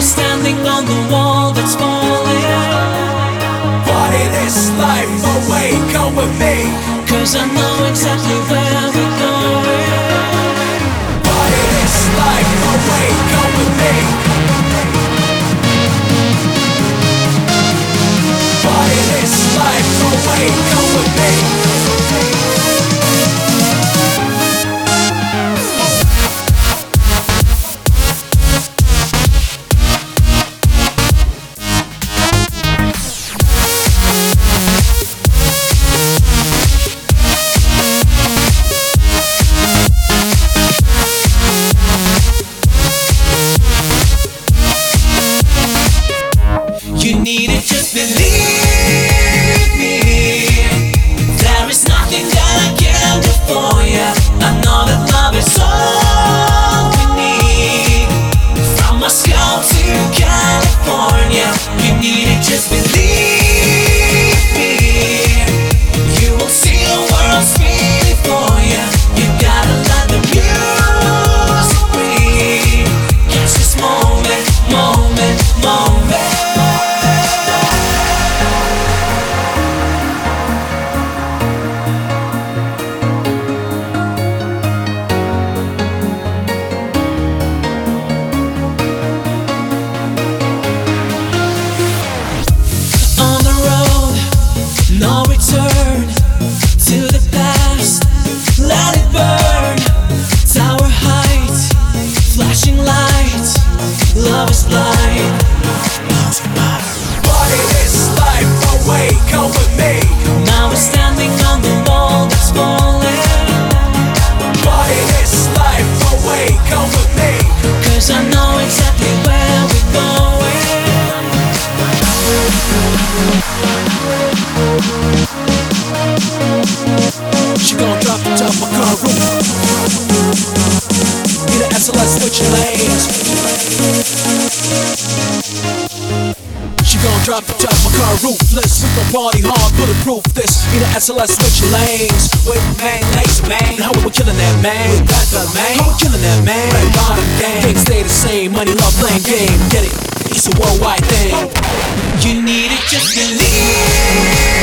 we're standing on the wall that's falling. Party this life away, come with me. Cause I know exactly where She gon' drop the top of car. roof. An SLS switching lanes. She gon' drop the top of car roofless. We gon' party hard, bulletproof this. Need the SLS switch lanes. Wait, man, laser man. How we killing that man? We got the man. How we killing that man? Red bottom gang. Things stay the same. Money, love, playing game. Get it? It's a worldwide thing. You need it, just believe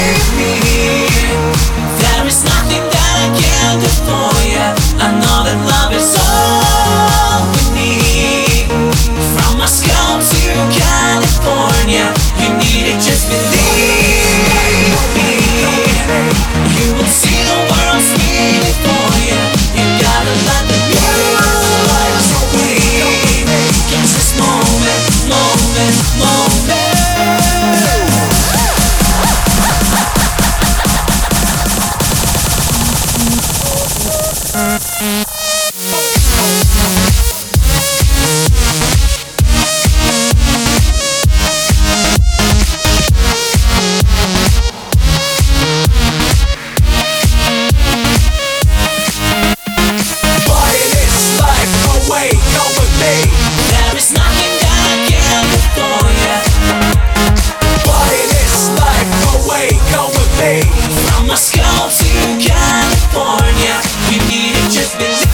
Let's